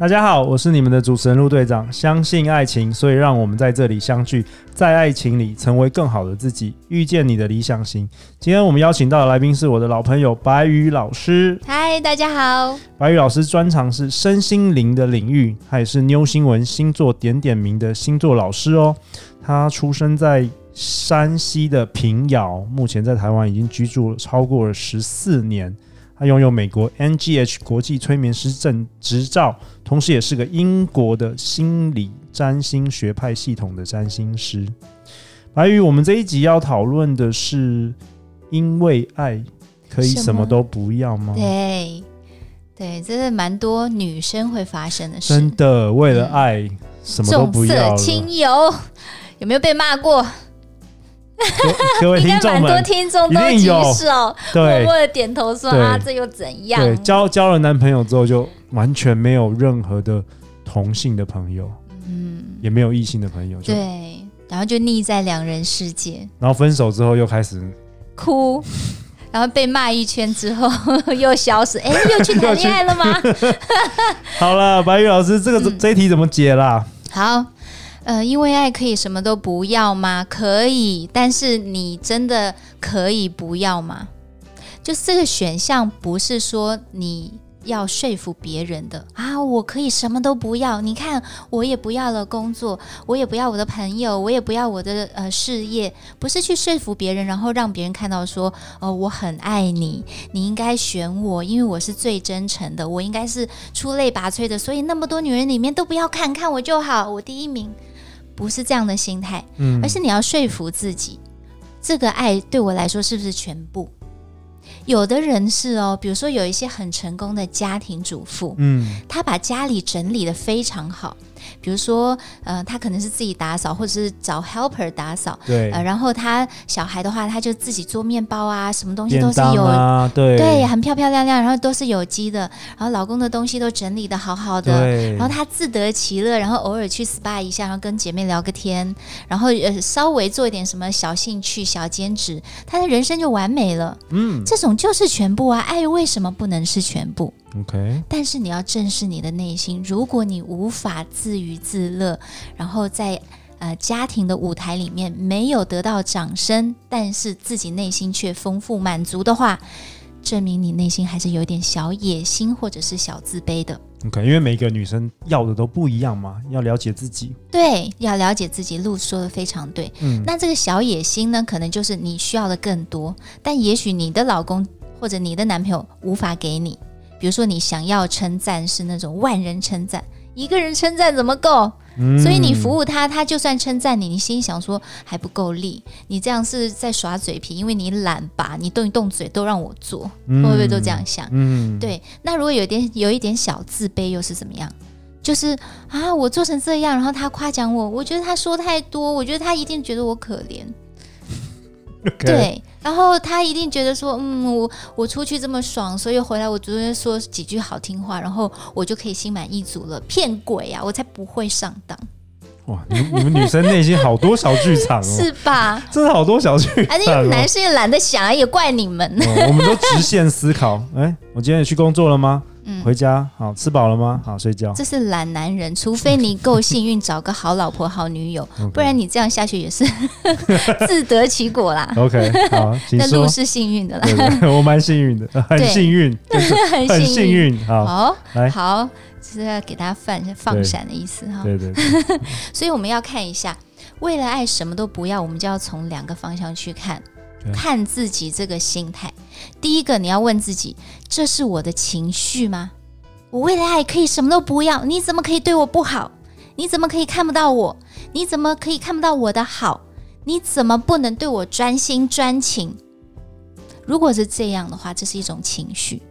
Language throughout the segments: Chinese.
大家好，我是你们的主持人陆队长。相信爱情，所以让我们在这里相聚，在爱情里成为更好的自己，遇见你的理想型。今天我们邀请到的来宾是我的老朋友白宇老师。嗨，大家好。白宇老师专长是身心灵的领域，他也是妞新闻星座点点名的星座老师哦。他出生在山西的平遥，目前在台湾已经居住了超过了十四年。他拥有美国 NGH 国际催眠师证执照，同时也是个英国的心理占星学派系统的占星师。白宇，我们这一集要讨论的是，因为爱可以什么都不要吗？对，对，这是蛮多女生会发生的事。真的，为了爱，嗯、什么都不要。重色轻友，有没有被骂过？各位 听众们，蛮多听众都举手，默默的点头说对啊，这又怎样？对，交交了男朋友之后，就完全没有任何的同性的朋友，嗯，也没有异性的朋友，对，然后就腻在两人世界。然后分手之后又开始哭，然后被骂一圈之后 又消失，哎，又去谈恋爱了吗？好了，白宇老师，这个、嗯、这一题怎么解啦？好。呃，因为爱可以什么都不要吗？可以，但是你真的可以不要吗？就是这个选项不是说你要说服别人的啊，我可以什么都不要。你看，我也不要了工作，我也不要我的朋友，我也不要我的呃事业，不是去说服别人，然后让别人看到说，哦，我很爱你，你应该选我，因为我是最真诚的，我应该是出类拔萃的，所以那么多女人里面都不要看看我就好，我第一名。不是这样的心态，嗯，而是你要说服自己，这个爱对我来说是不是全部？有的人是哦，比如说有一些很成功的家庭主妇，嗯，她把家里整理的非常好。比如说，呃，他可能是自己打扫，或者是找 helper 打扫，对，呃，然后他小孩的话，他就自己做面包啊，什么东西都是有，啊、对，对，很漂漂亮亮，然后都是有机的，然后老公的东西都整理的好好的，然后他自得其乐，然后偶尔去 SPA 一下，然后跟姐妹聊个天，然后呃，稍微做一点什么小兴趣、小兼职，他的人生就完美了。嗯，这种就是全部啊，爱为什么不能是全部？OK，但是你要正视你的内心。如果你无法自娱自乐，然后在呃家庭的舞台里面没有得到掌声，但是自己内心却丰富满足的话，证明你内心还是有点小野心或者是小自卑的。OK，因为每个女生要的都不一样嘛，要了解自己。对，要了解自己。路说的非常对。嗯，那这个小野心呢，可能就是你需要的更多，但也许你的老公或者你的男朋友无法给你。比如说，你想要称赞是那种万人称赞，一个人称赞怎么够？嗯，所以你服务他，他就算称赞你，你心想说还不够力，你这样是在耍嘴皮，因为你懒吧？你动一动嘴都让我做，会不会都这样想？嗯，对。那如果有点有一点小自卑，又是怎么样？就是啊，我做成这样，然后他夸奖我，我觉得他说太多，我觉得他一定觉得我可怜。对。然后他一定觉得说，嗯，我我出去这么爽，所以回来我昨天说几句好听话，然后我就可以心满意足了。骗鬼啊！我才不会上当。哇，你们你们女生内心好多小剧场哦，是吧？真的好多小剧场，而且男生也懒得想，也怪你们。哦、我们都直线思考。哎，我今天也去工作了吗？嗯、回家好，吃饱了吗？好，睡觉。这是懒男人，除非你够幸运，找个好老婆、好女友，不然你这样下去也是 自得其果啦。OK，好，那路是幸运的啦。对对对，我蛮幸运的，很幸运，很幸运。好，好，来，好，是要给大家放放闪的意思哈。对对，对。所以我们要看一下，为了爱什么都不要，我们就要从两个方向去看。看自己这个心态，第一个你要问自己：这是我的情绪吗？我为了爱可以什么都不要，你怎么可以对我不好？你怎么可以看不到我？你怎么可以看不到我的好？你怎么不能对我专心专情？如果是这样的话，这是一种情绪。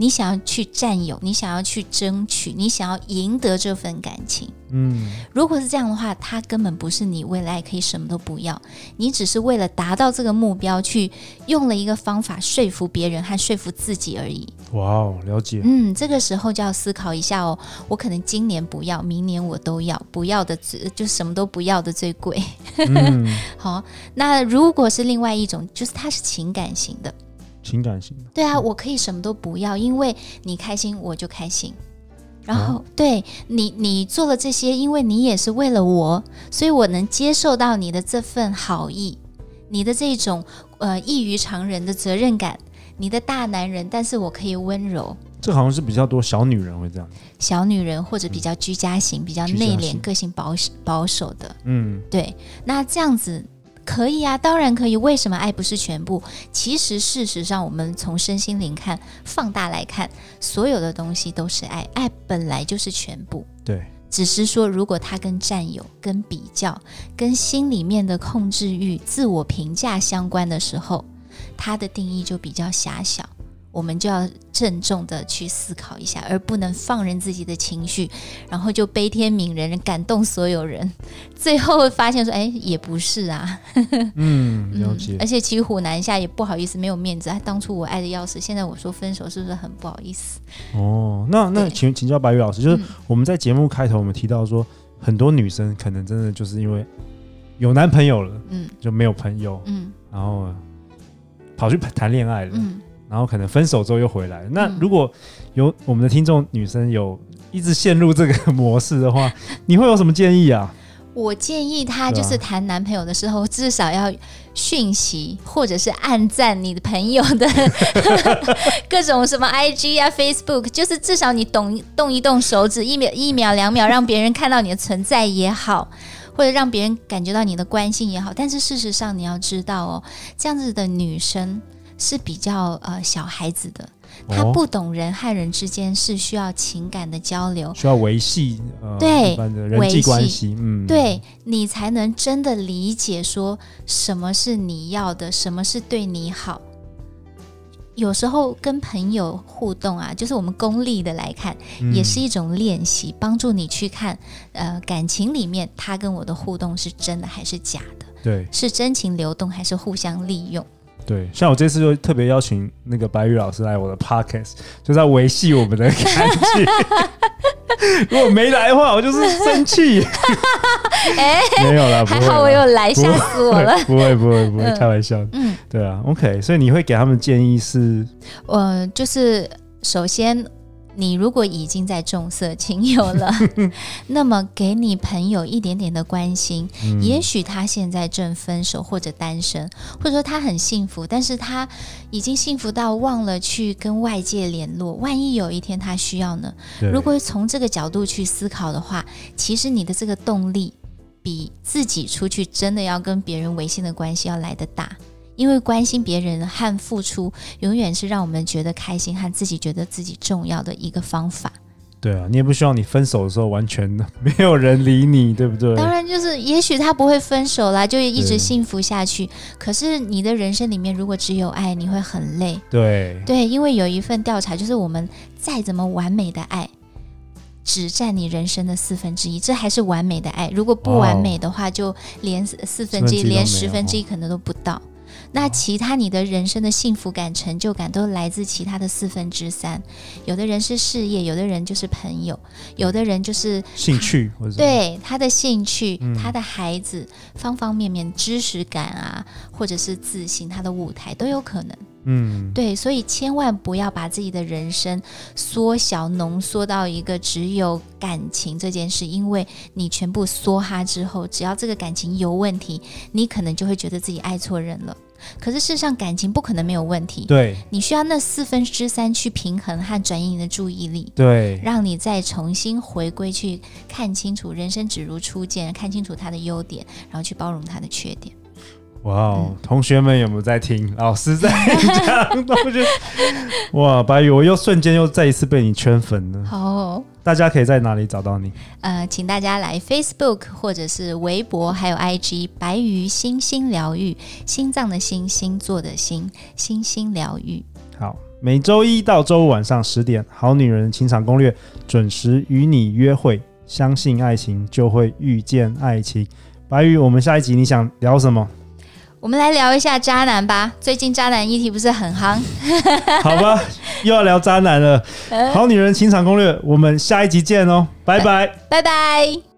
你想要去占有，你想要去争取，你想要赢得这份感情。嗯，如果是这样的话，他根本不是你未来可以什么都不要，你只是为了达到这个目标去用了一个方法说服别人和说服自己而已。哇哦，了解。嗯，这个时候就要思考一下哦，我可能今年不要，明年我都要，不要的就什么都不要的最贵。嗯，好，那如果是另外一种，就是他是情感型的，情感型的，对啊，我可以什么都不要，因为你开心我就开心。然后，哦、对你，你做了这些，因为你也是为了我，所以我能接受到你的这份好意，你的这种呃异于常人的责任感，你的大男人，但是我可以温柔。这好像是比较多小女人会这样，小女人或者比较居家型、嗯、比较内敛、个性保守保守的，嗯，对，那这样子。可以啊，当然可以。为什么爱不是全部？其实事实上，我们从身心灵看，放大来看，所有的东西都是爱，爱本来就是全部。对，只是说，如果它跟占有、跟比较、跟心里面的控制欲、自我评价相关的时候，它的定义就比较狭小。我们就要郑重的去思考一下，而不能放任自己的情绪，然后就悲天悯人，感动所有人，最后发现说，哎，也不是啊。嗯，了解。而且骑虎难下，也不好意思，没有面子。当初我爱的要死，现在我说分手，是不是很不好意思？哦，那那请请教白宇老师，就是我们在节目开头我们提到说，很多女生可能真的就是因为有男朋友了，嗯，就没有朋友，嗯，然后跑去谈恋爱了，嗯。然后可能分手之后又回来。那如果有我们的听众女生有一直陷入这个模式的话，你会有什么建议啊？我建议她就是谈男朋友的时候，至少要讯息或者是暗赞你的朋友的 各种什么 IG 啊、Facebook，就是至少你动动一动手指，一秒、一秒、两秒，让别人看到你的存在也好，或者让别人感觉到你的关心也好。但是事实上你要知道哦，这样子的女生。是比较呃小孩子的，他不懂人和人之间是需要情感的交流，需要维系呃对人际关系，嗯，对你才能真的理解说什么是你要的，什么是对你好。有时候跟朋友互动啊，就是我们功利的来看，嗯、也是一种练习，帮助你去看呃感情里面他跟我的互动是真的还是假的，对，是真情流动还是互相利用。对，像我这次就特别邀请那个白宇老师来我的 podcast，就在维系我们的感情。如果没来的话，我就是生气。哎，没有啦，还好我有来，吓死我了。不会，不会，不会，开玩笑。嗯，对啊，OK。所以你会给他们建议是？呃，就是首先。你如果已经在重色轻友了，那么给你朋友一点点的关心，嗯、也许他现在正分手或者单身，或者说他很幸福，但是他已经幸福到忘了去跟外界联络。万一有一天他需要呢？如果从这个角度去思考的话，其实你的这个动力比自己出去真的要跟别人维系的关系要来得大。因为关心别人和付出，永远是让我们觉得开心和自己觉得自己重要的一个方法。对啊，你也不希望你分手的时候完全没有人理你，对不对？当然，就是也许他不会分手啦，就一直幸福下去。可是你的人生里面如果只有爱，你会很累。对对，因为有一份调查，就是我们再怎么完美的爱，只占你人生的四分之一，这还是完美的爱。如果不完美的话，就连四分之一，连十分之一可能都不到。那其他你的人生的幸福感、成就感都来自其他的四分之三。有的人是事业，有的人就是朋友，有的人就是兴趣，对他的兴趣、嗯、他的孩子，方方面面知识感啊，或者是自信，他的舞台都有可能。嗯，对，所以千万不要把自己的人生缩小、浓缩到一个只有感情这件事，因为你全部梭哈之后，只要这个感情有问题，你可能就会觉得自己爱错人了。可是事实上，感情不可能没有问题。对，你需要那四分之三去平衡和转移你的注意力。对，让你再重新回归，去看清楚人生只如初见，看清楚他的优点，然后去包容他的缺点。哇哦，嗯、同学们有没有在听？老师在讲同学。哇，白宇，我又瞬间又再一次被你圈粉了。好。大家可以在哪里找到你？呃，请大家来 Facebook 或者是微博，还有 IG 白鱼星星疗愈，心脏的心，星座的星，星星疗愈。好，每周一到周五晚上十点，《好女人情场攻略》准时与你约会。相信爱情，就会遇见爱情。白鱼，我们下一集你想聊什么？我们来聊一下渣男吧。最近渣男议题不是很夯？好吧，又要聊渣男了。《好女人情场攻略》，我们下一集见哦，拜拜，拜拜。